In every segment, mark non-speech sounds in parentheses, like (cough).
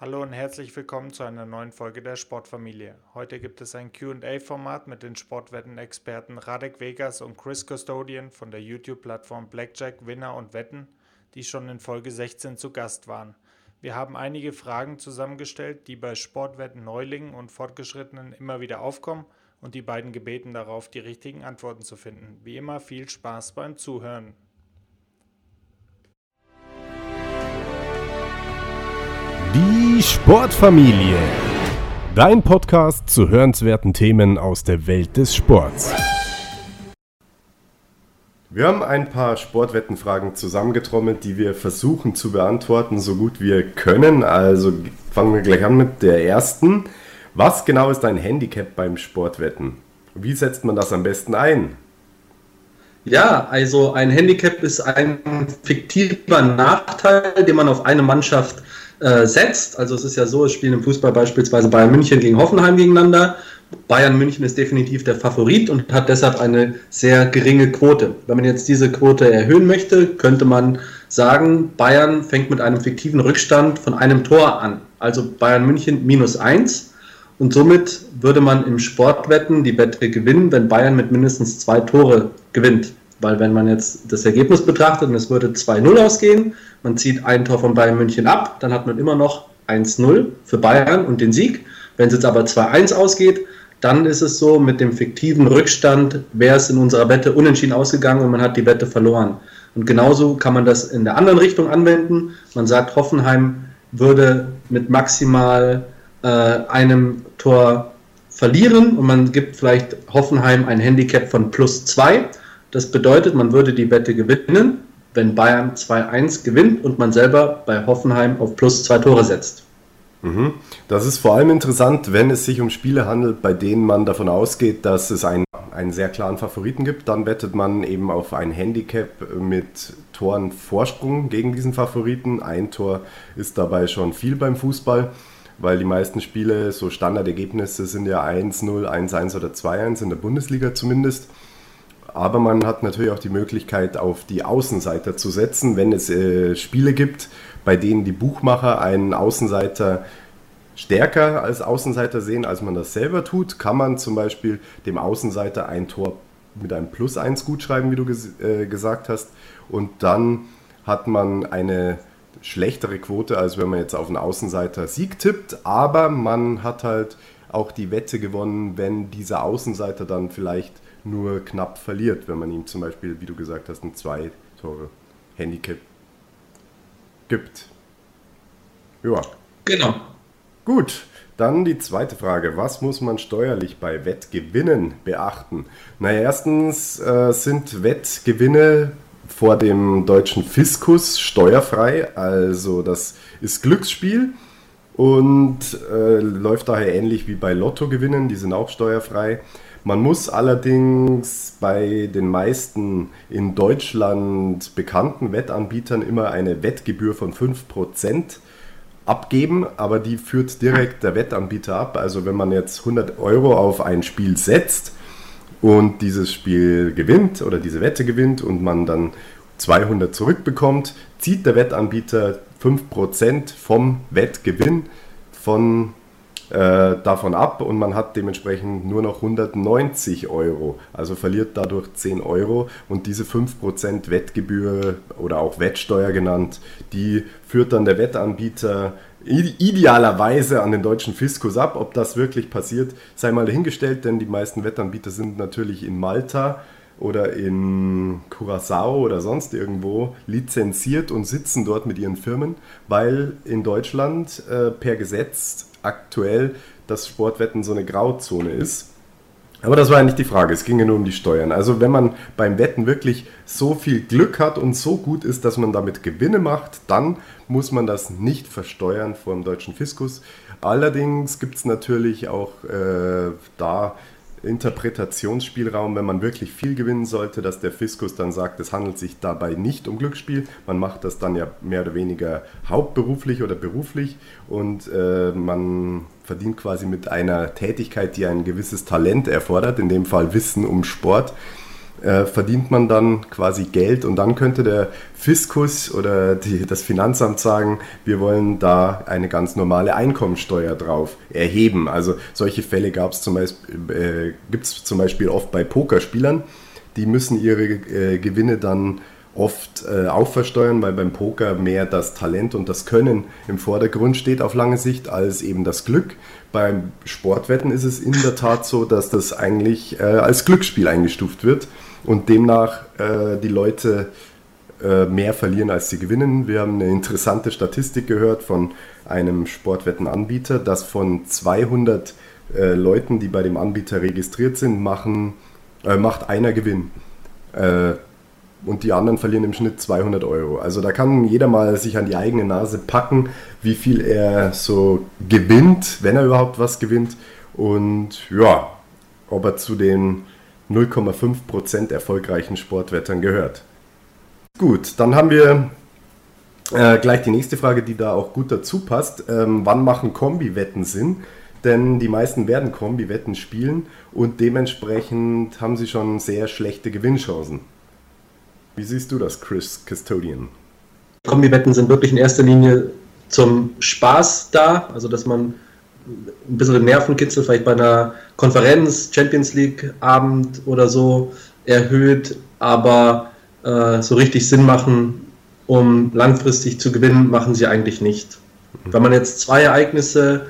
Hallo und herzlich willkommen zu einer neuen Folge der Sportfamilie. Heute gibt es ein QA-Format mit den Sportwetten-Experten Radek Vegas und Chris Custodian von der YouTube-Plattform Blackjack Winner und Wetten, die schon in Folge 16 zu Gast waren. Wir haben einige Fragen zusammengestellt, die bei Sportwetten Neulingen und Fortgeschrittenen immer wieder aufkommen und die beiden gebeten darauf, die richtigen Antworten zu finden. Wie immer viel Spaß beim Zuhören. Die Sportfamilie. Dein Podcast zu hörenswerten Themen aus der Welt des Sports. Wir haben ein paar Sportwettenfragen zusammengetrommelt, die wir versuchen zu beantworten, so gut wir können. Also fangen wir gleich an mit der ersten. Was genau ist ein Handicap beim Sportwetten? Wie setzt man das am besten ein? Ja, also ein Handicap ist ein fiktiver Nachteil, den man auf eine Mannschaft äh, setzt. Also es ist ja so, es spielen im Fußball beispielsweise Bayern München gegen Hoffenheim gegeneinander. Bayern München ist definitiv der Favorit und hat deshalb eine sehr geringe Quote. Wenn man jetzt diese Quote erhöhen möchte, könnte man sagen, Bayern fängt mit einem fiktiven Rückstand von einem Tor an. Also Bayern München minus eins. Und somit würde man im Sportwetten die Wette gewinnen, wenn Bayern mit mindestens zwei Tore gewinnt. Weil wenn man jetzt das Ergebnis betrachtet und es würde 2-0 ausgehen, man zieht ein Tor von Bayern München ab, dann hat man immer noch 1-0 für Bayern und den Sieg. Wenn es jetzt aber 2-1 ausgeht, dann ist es so, mit dem fiktiven Rückstand wäre es in unserer Wette unentschieden ausgegangen und man hat die Wette verloren. Und genauso kann man das in der anderen Richtung anwenden. Man sagt, Hoffenheim würde mit maximal äh, einem Tor verlieren und man gibt vielleicht Hoffenheim ein Handicap von plus 2 das bedeutet, man würde die Wette gewinnen, wenn Bayern 2-1 gewinnt und man selber bei Hoffenheim auf plus zwei Tore setzt. Mhm. Das ist vor allem interessant, wenn es sich um Spiele handelt, bei denen man davon ausgeht, dass es einen, einen sehr klaren Favoriten gibt. Dann wettet man eben auf ein Handicap mit Toren Vorsprung gegen diesen Favoriten. Ein Tor ist dabei schon viel beim Fußball, weil die meisten Spiele, so Standardergebnisse sind ja 1-0, 1-1 oder 2-1 in der Bundesliga zumindest. Aber man hat natürlich auch die Möglichkeit, auf die Außenseiter zu setzen, wenn es äh, Spiele gibt, bei denen die Buchmacher einen Außenseiter stärker als Außenseiter sehen, als man das selber tut, kann man zum Beispiel dem Außenseiter ein Tor mit einem Plus 1 gut schreiben, wie du ges äh, gesagt hast. Und dann hat man eine schlechtere Quote, als wenn man jetzt auf einen Außenseiter Sieg tippt. Aber man hat halt auch die Wette gewonnen, wenn dieser Außenseiter dann vielleicht nur knapp verliert, wenn man ihm zum Beispiel, wie du gesagt hast, ein zwei Tore Handicap gibt. Ja. Genau. Gut, dann die zweite Frage. Was muss man steuerlich bei Wettgewinnen beachten? Na, erstens äh, sind Wettgewinne vor dem deutschen Fiskus steuerfrei. Also das ist Glücksspiel und äh, läuft daher ähnlich wie bei Lottogewinnen. Die sind auch steuerfrei. Man muss allerdings bei den meisten in Deutschland bekannten Wettanbietern immer eine Wettgebühr von 5% abgeben, aber die führt direkt der Wettanbieter ab. Also wenn man jetzt 100 Euro auf ein Spiel setzt und dieses Spiel gewinnt oder diese Wette gewinnt und man dann 200 zurückbekommt, zieht der Wettanbieter 5% vom Wettgewinn von äh, davon ab und man hat dementsprechend nur noch 190 Euro. Also verliert dadurch 10 Euro und diese 5% Wettgebühr oder auch Wettsteuer genannt, die führt dann der Wettanbieter idealerweise an den deutschen Fiskus ab. Ob das wirklich passiert, sei mal dahingestellt, denn die meisten Wettanbieter sind natürlich in Malta oder in Curacao oder sonst irgendwo lizenziert und sitzen dort mit ihren Firmen, weil in Deutschland äh, per Gesetz aktuell das Sportwetten so eine Grauzone ist. Aber das war ja nicht die Frage, es ging ja nur um die Steuern. Also wenn man beim Wetten wirklich so viel Glück hat und so gut ist, dass man damit Gewinne macht, dann muss man das nicht versteuern vor dem deutschen Fiskus. Allerdings gibt es natürlich auch äh, da Interpretationsspielraum, wenn man wirklich viel gewinnen sollte, dass der Fiskus dann sagt, es handelt sich dabei nicht um Glücksspiel. Man macht das dann ja mehr oder weniger hauptberuflich oder beruflich und äh, man verdient quasi mit einer Tätigkeit, die ein gewisses Talent erfordert, in dem Fall Wissen um Sport. Äh, verdient man dann quasi Geld und dann könnte der Fiskus oder die, das Finanzamt sagen, wir wollen da eine ganz normale Einkommensteuer drauf erheben. Also solche Fälle äh, gibt es zum Beispiel oft bei Pokerspielern, die müssen ihre äh, Gewinne dann oft äh, auch versteuern, weil beim Poker mehr das Talent und das Können im Vordergrund steht auf lange Sicht als eben das Glück. Beim Sportwetten ist es in der Tat so, dass das eigentlich äh, als Glücksspiel eingestuft wird und demnach äh, die Leute äh, mehr verlieren, als sie gewinnen. Wir haben eine interessante Statistik gehört von einem Sportwettenanbieter, dass von 200 äh, Leuten, die bei dem Anbieter registriert sind, machen, äh, macht einer Gewinn äh, und die anderen verlieren im Schnitt 200 Euro. Also da kann jeder mal sich an die eigene Nase packen, wie viel er so gewinnt, wenn er überhaupt was gewinnt. Und ja, ob er zu den 0,5% erfolgreichen Sportwettern gehört. Gut, dann haben wir äh, gleich die nächste Frage, die da auch gut dazu passt. Ähm, wann machen Kombi-Wetten Sinn? Denn die meisten werden Kombi-Wetten spielen und dementsprechend haben sie schon sehr schlechte Gewinnchancen. Wie siehst du das, Chris Custodian? Kombi-Wetten sind wirklich in erster Linie zum Spaß da, also dass man ein bisschen Nervenkitzel vielleicht bei einer Konferenz, Champions League Abend oder so erhöht, aber äh, so richtig Sinn machen, um langfristig zu gewinnen, machen sie eigentlich nicht. Mhm. Wenn man jetzt zwei Ereignisse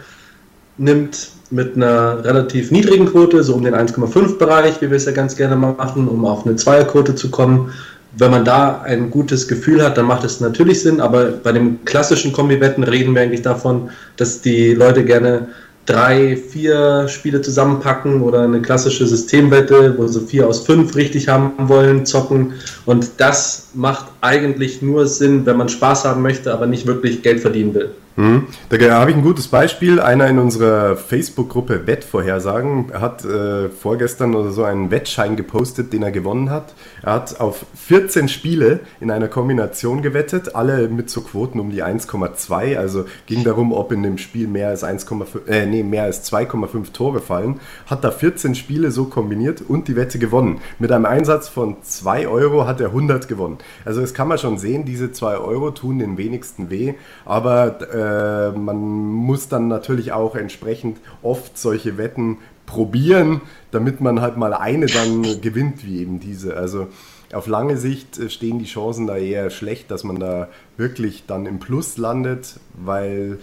nimmt mit einer relativ niedrigen Quote, so um den 1,5 Bereich, wie wir es ja ganz gerne machen, um auf eine Zweierquote zu kommen, wenn man da ein gutes Gefühl hat, dann macht es natürlich Sinn, aber bei dem klassischen Kombi-Wetten reden wir eigentlich davon, dass die Leute gerne drei, vier Spiele zusammenpacken oder eine klassische Systemwette, wo sie vier aus fünf richtig haben wollen, zocken. Und das macht eigentlich nur Sinn, wenn man Spaß haben möchte, aber nicht wirklich Geld verdienen will. Mhm. Da habe ich ein gutes Beispiel. Einer in unserer Facebook-Gruppe Wettvorhersagen hat äh, vorgestern oder so einen Wettschein gepostet, den er gewonnen hat. Er hat auf 14 Spiele in einer Kombination gewettet, alle mit so Quoten um die 1,2. Also ging darum, ob in dem Spiel mehr als 1,5, äh, nee, mehr als 2,5 Tore fallen. Hat da 14 Spiele so kombiniert und die Wette gewonnen. Mit einem Einsatz von 2 Euro hat er 100 gewonnen. Also das kann man schon sehen, diese 2 Euro tun den wenigsten weh, aber äh, äh, man muss dann natürlich auch entsprechend oft solche Wetten probieren, damit man halt mal eine dann gewinnt, wie eben diese. Also auf lange Sicht äh, stehen die Chancen da eher schlecht, dass man da wirklich dann im Plus landet, weil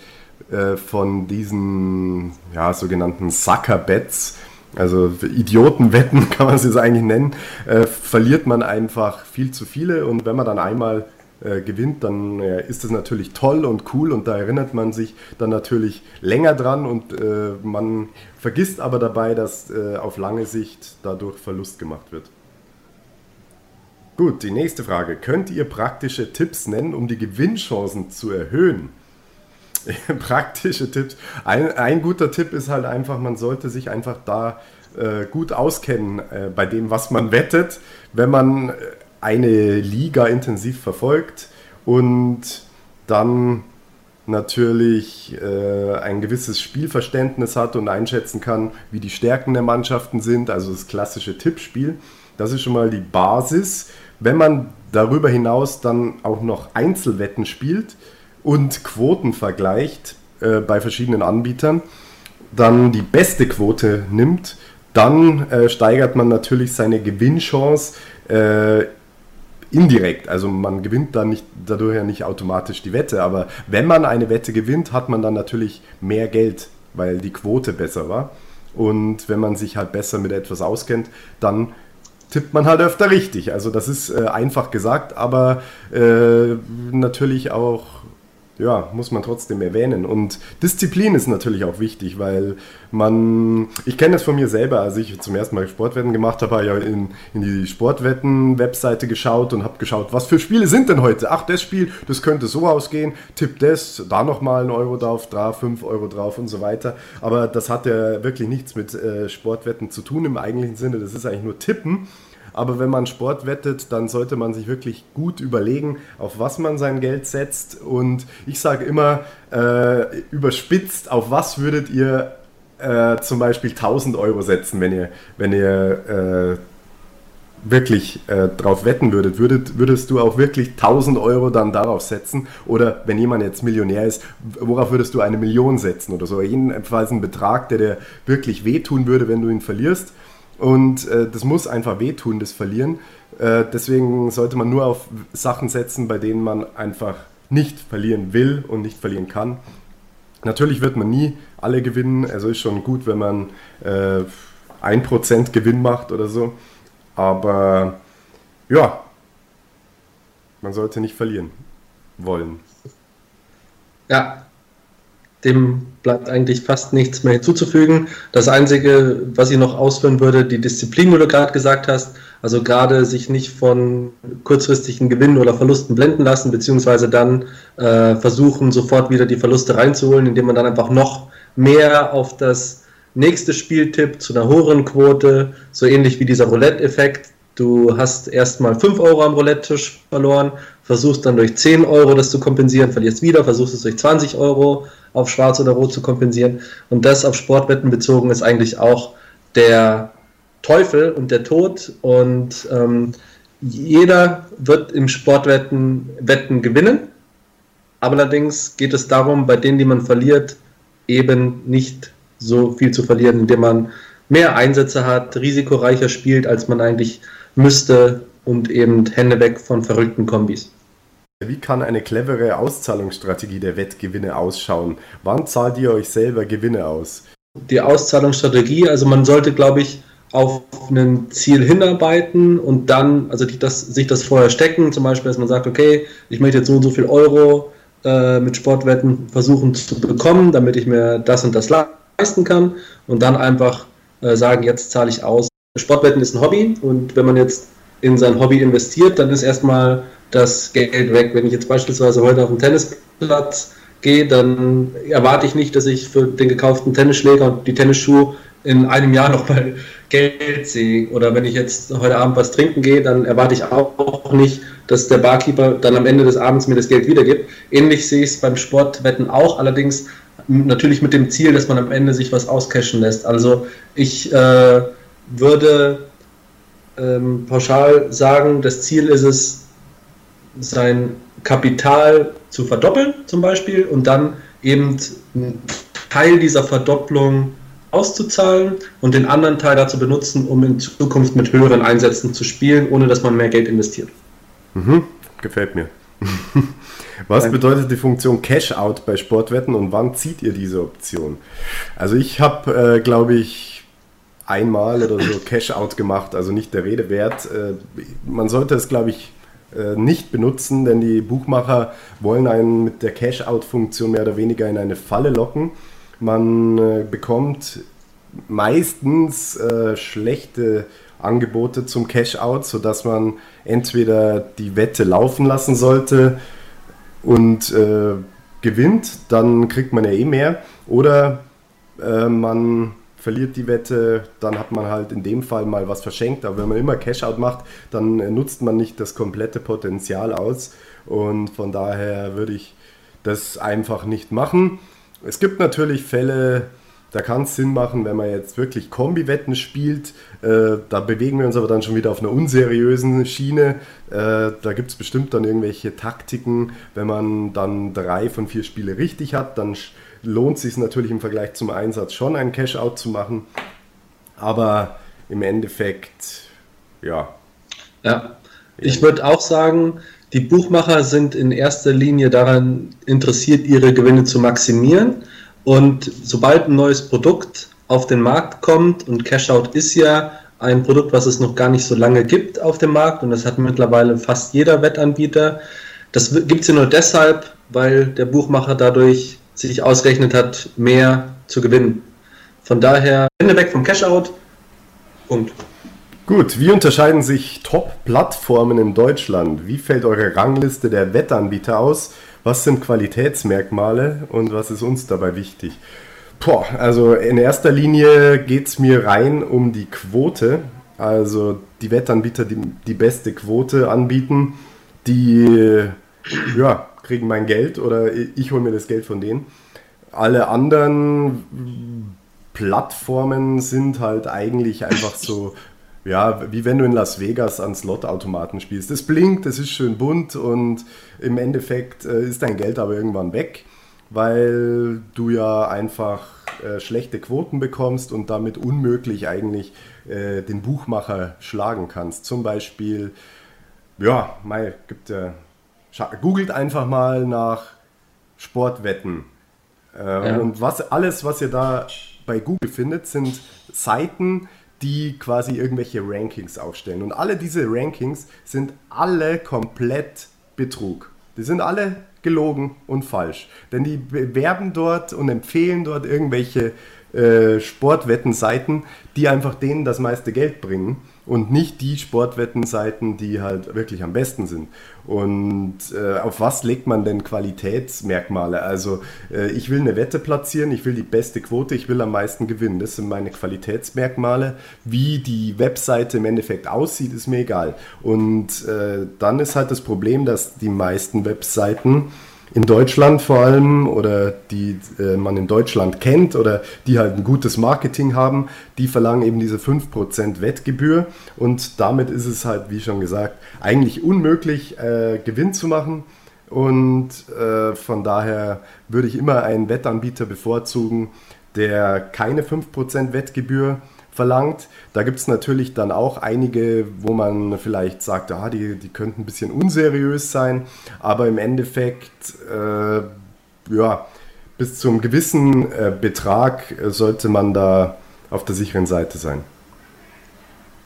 äh, von diesen ja, sogenannten Sucker-Bets, also Idiotenwetten (laughs) kann man es jetzt eigentlich nennen, äh, verliert man einfach viel zu viele und wenn man dann einmal äh, gewinnt, dann äh, ist das natürlich toll und cool und da erinnert man sich dann natürlich länger dran und äh, man vergisst aber dabei, dass äh, auf lange Sicht dadurch Verlust gemacht wird. Gut, die nächste Frage. Könnt ihr praktische Tipps nennen, um die Gewinnchancen zu erhöhen? (laughs) praktische Tipps. Ein, ein, guter Tipp ist halt einfach, man sollte sich einfach da äh, gut auskennen äh, bei dem, was man wettet. Wenn man eine Liga intensiv verfolgt und dann natürlich äh, ein gewisses Spielverständnis hat und einschätzen kann, wie die Stärken der Mannschaften sind, also das klassische Tippspiel. Das ist schon mal die Basis. Wenn man darüber hinaus dann auch noch Einzelwetten spielt und Quoten vergleicht äh, bei verschiedenen Anbietern, dann die beste Quote nimmt, dann äh, steigert man natürlich seine Gewinnchance äh, indirekt. Also man gewinnt dann nicht, dadurch ja nicht automatisch die Wette, aber wenn man eine Wette gewinnt, hat man dann natürlich mehr Geld, weil die Quote besser war. Und wenn man sich halt besser mit etwas auskennt, dann tippt man halt öfter richtig. Also das ist äh, einfach gesagt, aber äh, natürlich auch ja, muss man trotzdem erwähnen. Und Disziplin ist natürlich auch wichtig, weil man, ich kenne das von mir selber, als ich zum ersten Mal Sportwetten gemacht habe, habe ja in, in die Sportwetten-Webseite geschaut und habe geschaut, was für Spiele sind denn heute? Ach, das Spiel, das könnte so ausgehen, tipp das, da nochmal ein Euro drauf, da fünf Euro drauf und so weiter. Aber das hat ja wirklich nichts mit äh, Sportwetten zu tun im eigentlichen Sinne, das ist eigentlich nur Tippen. Aber wenn man Sport wettet, dann sollte man sich wirklich gut überlegen, auf was man sein Geld setzt. Und ich sage immer, äh, überspitzt, auf was würdet ihr äh, zum Beispiel 1000 Euro setzen, wenn ihr, wenn ihr äh, wirklich äh, drauf wetten würdet, würdet, würdest du auch wirklich 1000 Euro dann darauf setzen? Oder wenn jemand jetzt Millionär ist, worauf würdest du eine Million setzen oder so? Jedenfalls ein Betrag, der dir wirklich wehtun würde, wenn du ihn verlierst. Und äh, das muss einfach wehtun, das Verlieren. Äh, deswegen sollte man nur auf Sachen setzen, bei denen man einfach nicht verlieren will und nicht verlieren kann. Natürlich wird man nie alle gewinnen. Also ist schon gut, wenn man äh, 1% Gewinn macht oder so. Aber ja, man sollte nicht verlieren wollen. Ja, dem bleibt eigentlich fast nichts mehr hinzuzufügen. Das Einzige, was ich noch ausführen würde, die Disziplin, wie du gerade gesagt hast, also gerade sich nicht von kurzfristigen Gewinnen oder Verlusten blenden lassen, beziehungsweise dann äh, versuchen, sofort wieder die Verluste reinzuholen, indem man dann einfach noch mehr auf das nächste Spiel tippt zu einer höheren Quote, so ähnlich wie dieser Roulette-Effekt. Du hast erstmal 5 Euro am Roulette-Tisch verloren, versuchst dann durch 10 Euro das zu kompensieren, verlierst wieder, versuchst es durch 20 Euro auf Schwarz oder Rot zu kompensieren. Und das auf Sportwetten bezogen ist eigentlich auch der Teufel und der Tod. Und ähm, jeder wird im Sportwetten Wetten gewinnen. Aber allerdings geht es darum, bei denen, die man verliert, eben nicht so viel zu verlieren, indem man mehr Einsätze hat, risikoreicher spielt, als man eigentlich müsste und eben Hände weg von verrückten Kombis. Wie kann eine clevere Auszahlungsstrategie der Wettgewinne ausschauen? Wann zahlt ihr euch selber Gewinne aus? Die Auszahlungsstrategie, also man sollte, glaube ich, auf ein Ziel hinarbeiten und dann, also das, sich das vorher stecken, zum Beispiel, dass man sagt, okay, ich möchte jetzt so und so viel Euro äh, mit Sportwetten versuchen zu bekommen, damit ich mir das und das leisten kann und dann einfach äh, sagen, jetzt zahle ich aus. Sportwetten ist ein Hobby und wenn man jetzt in sein Hobby investiert, dann ist erstmal das Geld weg. Wenn ich jetzt beispielsweise heute auf den Tennisplatz gehe, dann erwarte ich nicht, dass ich für den gekauften Tennisschläger und die Tennisschuhe in einem Jahr nochmal (laughs) Geld sehe. Oder wenn ich jetzt heute Abend was trinken gehe, dann erwarte ich auch nicht, dass der Barkeeper dann am Ende des Abends mir das Geld wiedergibt. Ähnlich sehe ich es beim Sportwetten auch, allerdings natürlich mit dem Ziel, dass man am Ende sich was auscashen lässt. Also ich äh, würde ähm, pauschal sagen, das Ziel ist es, sein Kapital zu verdoppeln zum Beispiel und dann eben einen Teil dieser Verdopplung auszuzahlen und den anderen Teil dazu benutzen, um in Zukunft mit höheren Einsätzen zu spielen, ohne dass man mehr Geld investiert. Mhm, gefällt mir. (laughs) Was bedeutet die Funktion Cash-out bei Sportwetten und wann zieht ihr diese Option? Also ich habe, äh, glaube ich, einmal oder so Cash-out gemacht, also nicht der Rede wert. Äh, man sollte es, glaube ich, nicht benutzen, denn die Buchmacher wollen einen mit der Cash-out-Funktion mehr oder weniger in eine Falle locken. Man äh, bekommt meistens äh, schlechte Angebote zum Cash-out, sodass man entweder die Wette laufen lassen sollte und äh, gewinnt, dann kriegt man ja eh mehr, oder äh, man verliert die Wette, dann hat man halt in dem Fall mal was verschenkt. Aber wenn man immer Cash-out macht, dann äh, nutzt man nicht das komplette Potenzial aus. Und von daher würde ich das einfach nicht machen. Es gibt natürlich Fälle, da kann es Sinn machen, wenn man jetzt wirklich Kombi-Wetten spielt. Äh, da bewegen wir uns aber dann schon wieder auf einer unseriösen Schiene. Äh, da gibt es bestimmt dann irgendwelche Taktiken. Wenn man dann drei von vier Spiele richtig hat, dann lohnt es sich natürlich im Vergleich zum Einsatz schon, einen Cash-Out zu machen. Aber im Endeffekt, ja. Ja, ich würde auch sagen, die Buchmacher sind in erster Linie daran interessiert, ihre Gewinne zu maximieren. Und sobald ein neues Produkt auf den Markt kommt, und Cashout ist ja ein Produkt, was es noch gar nicht so lange gibt auf dem Markt, und das hat mittlerweile fast jeder Wettanbieter. Das gibt es ja nur deshalb, weil der Buchmacher dadurch sich ausgerechnet hat, mehr zu gewinnen. Von daher, Ende weg vom Cashout. Punkt. Gut, wie unterscheiden sich Top-Plattformen in Deutschland? Wie fällt eure Rangliste der Wettanbieter aus? Was sind Qualitätsmerkmale und was ist uns dabei wichtig? Boah, also in erster Linie geht es mir rein um die Quote. Also die Wettanbieter, die die beste Quote anbieten, die ja, kriegen mein Geld oder ich hole mir das Geld von denen. Alle anderen Plattformen sind halt eigentlich einfach so (laughs) ja, wie wenn du in Las Vegas an Slotautomaten spielst. Es blinkt, es ist schön bunt und im Endeffekt äh, ist dein Geld aber irgendwann weg, weil du ja einfach äh, schlechte Quoten bekommst und damit unmöglich eigentlich äh, den Buchmacher schlagen kannst. Zum Beispiel, ja, mal gibt ja, googelt einfach mal nach Sportwetten. Äh, ja. Und was alles, was ihr da bei Google findet, sind Seiten, die quasi irgendwelche Rankings aufstellen. Und alle diese Rankings sind alle komplett Betrug. Die sind alle gelogen und falsch. Denn die bewerben dort und empfehlen dort irgendwelche äh, Sportwettenseiten, die einfach denen das meiste Geld bringen und nicht die Sportwettenseiten, die halt wirklich am besten sind. Und äh, auf was legt man denn Qualitätsmerkmale? Also äh, ich will eine Wette platzieren, ich will die beste Quote, ich will am meisten gewinnen. Das sind meine Qualitätsmerkmale. Wie die Webseite im Endeffekt aussieht, ist mir egal. Und äh, dann ist halt das Problem, dass die meisten Webseiten in Deutschland vor allem oder die äh, man in Deutschland kennt oder die halt ein gutes Marketing haben, die verlangen eben diese 5% Wettgebühr und damit ist es halt, wie schon gesagt, eigentlich unmöglich, äh, Gewinn zu machen. Und äh, von daher würde ich immer einen Wettanbieter bevorzugen, der keine 5% Wettgebühr verlangt. Da gibt es natürlich dann auch einige, wo man vielleicht sagt, ah, die, die könnten ein bisschen unseriös sein, aber im Endeffekt, äh, ja, bis zum gewissen äh, Betrag sollte man da auf der sicheren Seite sein.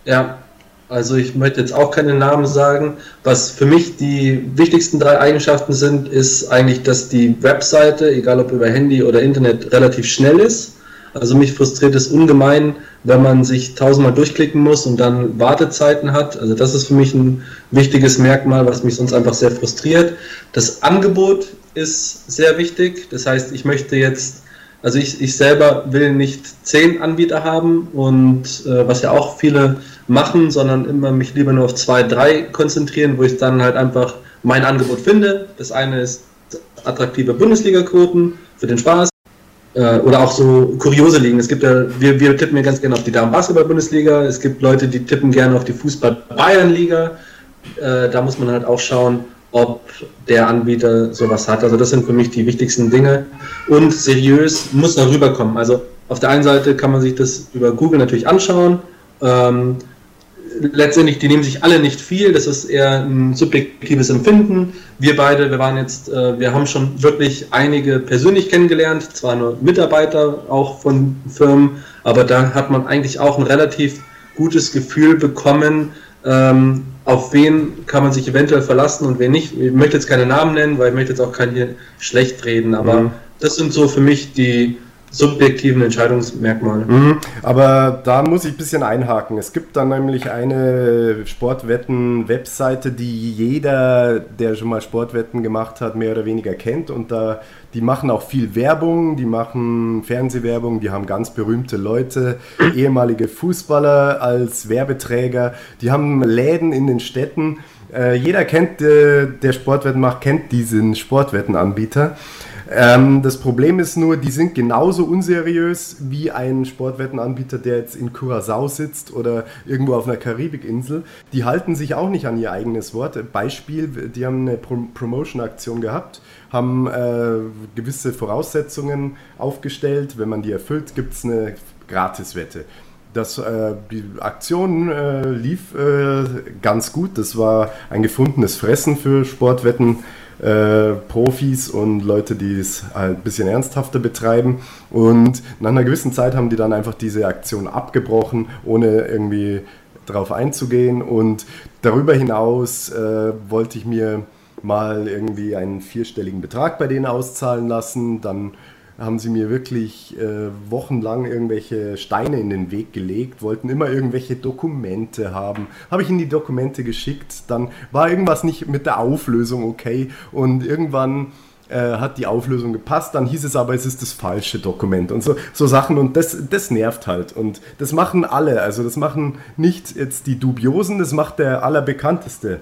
Ja, also ich möchte jetzt auch keine Namen sagen. Was für mich die wichtigsten drei Eigenschaften sind, ist eigentlich, dass die Webseite, egal ob über Handy oder Internet, relativ schnell ist also mich frustriert es ungemein, wenn man sich tausendmal durchklicken muss und dann Wartezeiten hat. Also das ist für mich ein wichtiges Merkmal, was mich sonst einfach sehr frustriert. Das Angebot ist sehr wichtig. Das heißt, ich möchte jetzt, also ich, ich selber will nicht zehn Anbieter haben und äh, was ja auch viele machen, sondern immer mich lieber nur auf zwei, drei konzentrieren, wo ich dann halt einfach mein Angebot finde. Das eine ist attraktive Bundesliga-Quoten für den Spaß oder auch so kuriose Ligen. Es gibt ja, wir, wir tippen ja ganz gerne auf die Damen-Basketball-Bundesliga. Es gibt Leute, die tippen gerne auf die Fußball-Bayern-Liga. Äh, da muss man halt auch schauen, ob der Anbieter sowas hat. Also das sind für mich die wichtigsten Dinge. Und seriös muss da rüberkommen. Also auf der einen Seite kann man sich das über Google natürlich anschauen. Ähm, letztendlich, die nehmen sich alle nicht viel, das ist eher ein subjektives Empfinden. Wir beide, wir waren jetzt, äh, wir haben schon wirklich einige persönlich kennengelernt, zwar nur Mitarbeiter auch von Firmen, aber da hat man eigentlich auch ein relativ gutes Gefühl bekommen, ähm, auf wen kann man sich eventuell verlassen und wen nicht. Ich möchte jetzt keine Namen nennen, weil ich möchte jetzt auch keinen hier schlecht reden, aber mhm. das sind so für mich die subjektiven Entscheidungsmerkmale. Mhm, aber da muss ich ein bisschen einhaken. Es gibt dann nämlich eine Sportwetten-Webseite, die jeder, der schon mal Sportwetten gemacht hat, mehr oder weniger kennt. Und da, die machen auch viel Werbung, die machen Fernsehwerbung, die haben ganz berühmte Leute, ehemalige Fußballer als Werbeträger, die haben Läden in den Städten. Äh, jeder kennt, äh, der Sportwetten macht, kennt diesen Sportwettenanbieter. Ähm, das Problem ist nur, die sind genauso unseriös wie ein Sportwettenanbieter, der jetzt in Curacao sitzt oder irgendwo auf einer Karibikinsel. Die halten sich auch nicht an ihr eigenes Wort. Beispiel, die haben eine Pro Promotion-Aktion gehabt, haben äh, gewisse Voraussetzungen aufgestellt. Wenn man die erfüllt, gibt es eine Gratiswette. Das, äh, die Aktion äh, lief äh, ganz gut. Das war ein gefundenes Fressen für Sportwetten äh, Profis und Leute, die es halt ein bisschen ernsthafter betreiben. Und nach einer gewissen Zeit haben die dann einfach diese Aktion abgebrochen, ohne irgendwie darauf einzugehen. Und darüber hinaus äh, wollte ich mir mal irgendwie einen vierstelligen Betrag bei denen auszahlen lassen. Dann haben sie mir wirklich äh, wochenlang irgendwelche Steine in den Weg gelegt, wollten immer irgendwelche Dokumente haben. Habe ich ihnen die Dokumente geschickt, dann war irgendwas nicht mit der Auflösung okay. Und irgendwann äh, hat die Auflösung gepasst, dann hieß es aber, es ist das falsche Dokument und so, so Sachen und das, das nervt halt und das machen alle, also das machen nicht jetzt die Dubiosen, das macht der allerbekannteste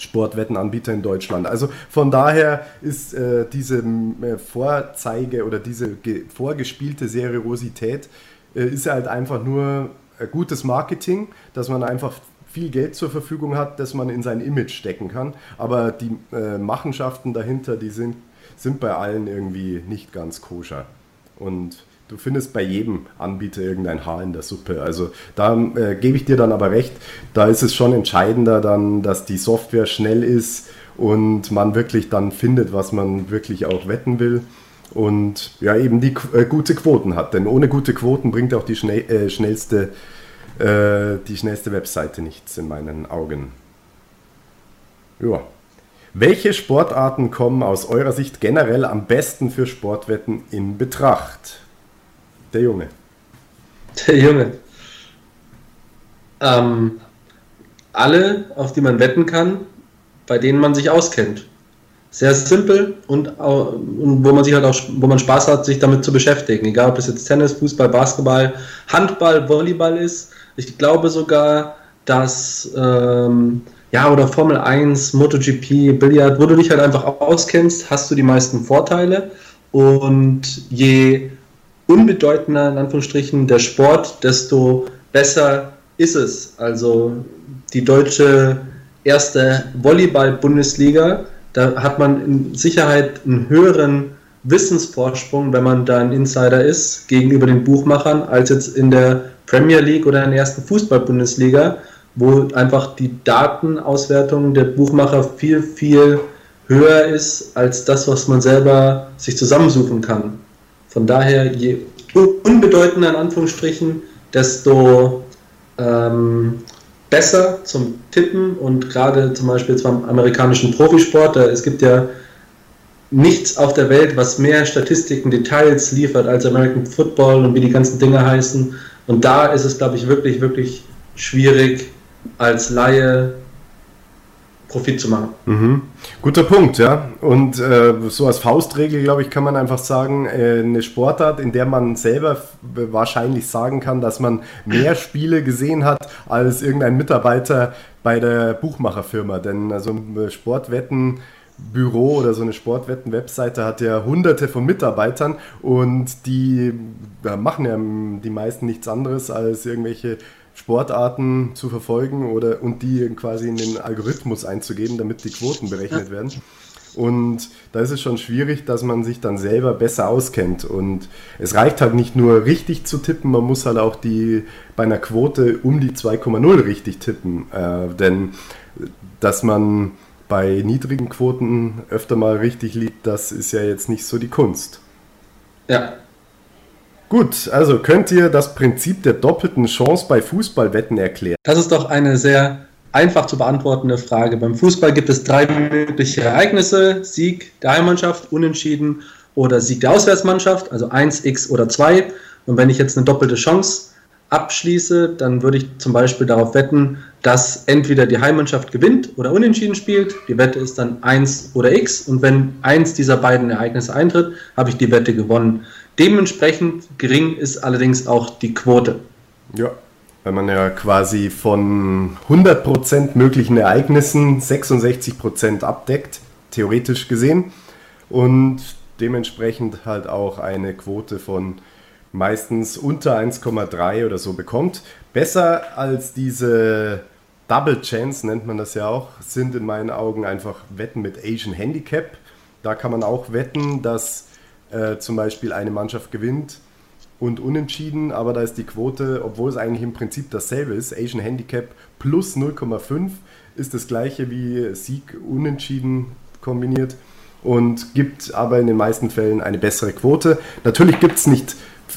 Sportwettenanbieter in Deutschland. Also von daher ist äh, diese äh, Vorzeige oder diese vorgespielte Seriosität äh, ist halt einfach nur gutes Marketing, dass man einfach viel Geld zur Verfügung hat, das man in sein Image stecken kann. Aber die äh, Machenschaften dahinter, die sind, sind bei allen irgendwie nicht ganz koscher. Und du findest bei jedem Anbieter irgendein Haar in der Suppe. Also da äh, gebe ich dir dann aber recht, da ist es schon entscheidender dann, dass die Software schnell ist und man wirklich dann findet, was man wirklich auch wetten will und ja eben die äh, gute Quoten hat. Denn ohne gute Quoten bringt auch die schnell, äh, schnellste, äh, die schnellste Webseite nichts in meinen Augen. Ja. Welche Sportarten kommen aus eurer Sicht generell am besten für Sportwetten in Betracht? Der Junge. Der Junge. Ähm, alle, auf die man wetten kann, bei denen man sich auskennt. Sehr simpel und, und wo man sich halt auch, wo man Spaß hat, sich damit zu beschäftigen. Egal ob es jetzt Tennis, Fußball, Basketball, Handball, Volleyball ist. Ich glaube sogar, dass ähm, ja oder Formel 1, MotoGP, Billard, wo du dich halt einfach auskennst, hast du die meisten Vorteile. Und je unbedeutender in Anführungsstrichen der Sport, desto besser ist es. Also die deutsche erste Volleyball-Bundesliga da hat man in Sicherheit einen höheren Wissensvorsprung, wenn man da ein Insider ist, gegenüber den Buchmachern, als jetzt in der Premier League oder in der ersten Fußball-Bundesliga, wo einfach die Datenauswertung der Buchmacher viel, viel höher ist als das, was man selber sich zusammensuchen kann. Von daher, je unbedeutender in Anführungsstrichen, desto ähm, besser zum Tippen und gerade zum Beispiel beim amerikanischen Profisport, da, es gibt ja nichts auf der Welt, was mehr Statistiken, Details liefert als American Football und wie die ganzen Dinge heißen. Und da ist es, glaube ich, wirklich, wirklich schwierig als Laie Profit zu machen. Mhm. Guter Punkt, ja. Und äh, so als Faustregel, glaube ich, kann man einfach sagen, äh, eine Sportart, in der man selber wahrscheinlich sagen kann, dass man mehr Spiele gesehen hat als irgendein Mitarbeiter bei der Buchmacherfirma. Denn also ein Sportwettenbüro oder so eine Sportwetten-Webseite hat ja hunderte von Mitarbeitern und die ja, machen ja die meisten nichts anderes als irgendwelche Sportarten zu verfolgen oder und die quasi in den Algorithmus einzugeben, damit die Quoten berechnet werden. Und da ist es schon schwierig, dass man sich dann selber besser auskennt. Und es reicht halt nicht nur richtig zu tippen, man muss halt auch die bei einer Quote um die 2,0 richtig tippen. Äh, denn dass man bei niedrigen Quoten öfter mal richtig liegt, das ist ja jetzt nicht so die Kunst. Ja, Gut, also könnt ihr das Prinzip der doppelten Chance bei Fußballwetten erklären? Das ist doch eine sehr einfach zu beantwortende Frage. Beim Fußball gibt es drei mögliche Ereignisse: Sieg der Heimmannschaft, Unentschieden oder Sieg der Auswärtsmannschaft, also 1, X oder 2. Und wenn ich jetzt eine doppelte Chance abschließe, dann würde ich zum Beispiel darauf wetten, dass entweder die Heimmannschaft gewinnt oder unentschieden spielt. Die Wette ist dann 1 oder X. Und wenn eins dieser beiden Ereignisse eintritt, habe ich die Wette gewonnen. Dementsprechend gering ist allerdings auch die Quote. Ja, weil man ja quasi von 100% möglichen Ereignissen 66% abdeckt, theoretisch gesehen. Und dementsprechend halt auch eine Quote von meistens unter 1,3 oder so bekommt. Besser als diese Double Chance, nennt man das ja auch, sind in meinen Augen einfach Wetten mit Asian Handicap. Da kann man auch wetten, dass äh, zum Beispiel eine Mannschaft gewinnt und unentschieden, aber da ist die Quote, obwohl es eigentlich im Prinzip dasselbe ist, Asian Handicap plus 0,5 ist das gleiche wie Sieg unentschieden kombiniert und gibt aber in den meisten Fällen eine bessere Quote. Natürlich gibt es nicht,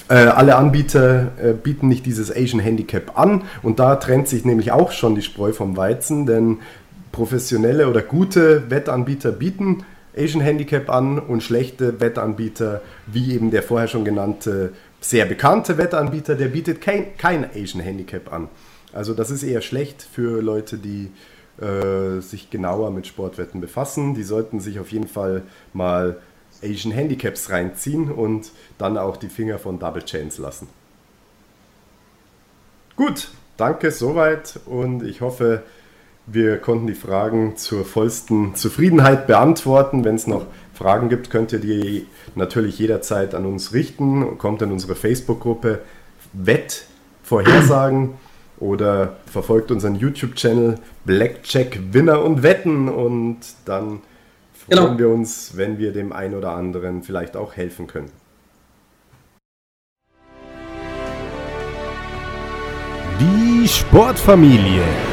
äh, alle Anbieter äh, bieten nicht dieses Asian Handicap an und da trennt sich nämlich auch schon die Spreu vom Weizen, denn professionelle oder gute Wettanbieter bieten Asian Handicap an und schlechte Wettanbieter, wie eben der vorher schon genannte sehr bekannte Wettanbieter, der bietet kein, kein Asian Handicap an. Also das ist eher schlecht für Leute, die äh, sich genauer mit Sportwetten befassen. Die sollten sich auf jeden Fall mal Asian Handicaps reinziehen und dann auch die Finger von Double Chains lassen. Gut, danke soweit und ich hoffe, wir konnten die Fragen zur vollsten Zufriedenheit beantworten. Wenn es noch Fragen gibt, könnt ihr die natürlich jederzeit an uns richten. Kommt in unsere Facebook-Gruppe Wett Vorhersagen oder verfolgt unseren YouTube-Channel Blackjack Winner und Wetten und dann freuen genau. wir uns, wenn wir dem einen oder anderen vielleicht auch helfen können. Die Sportfamilie.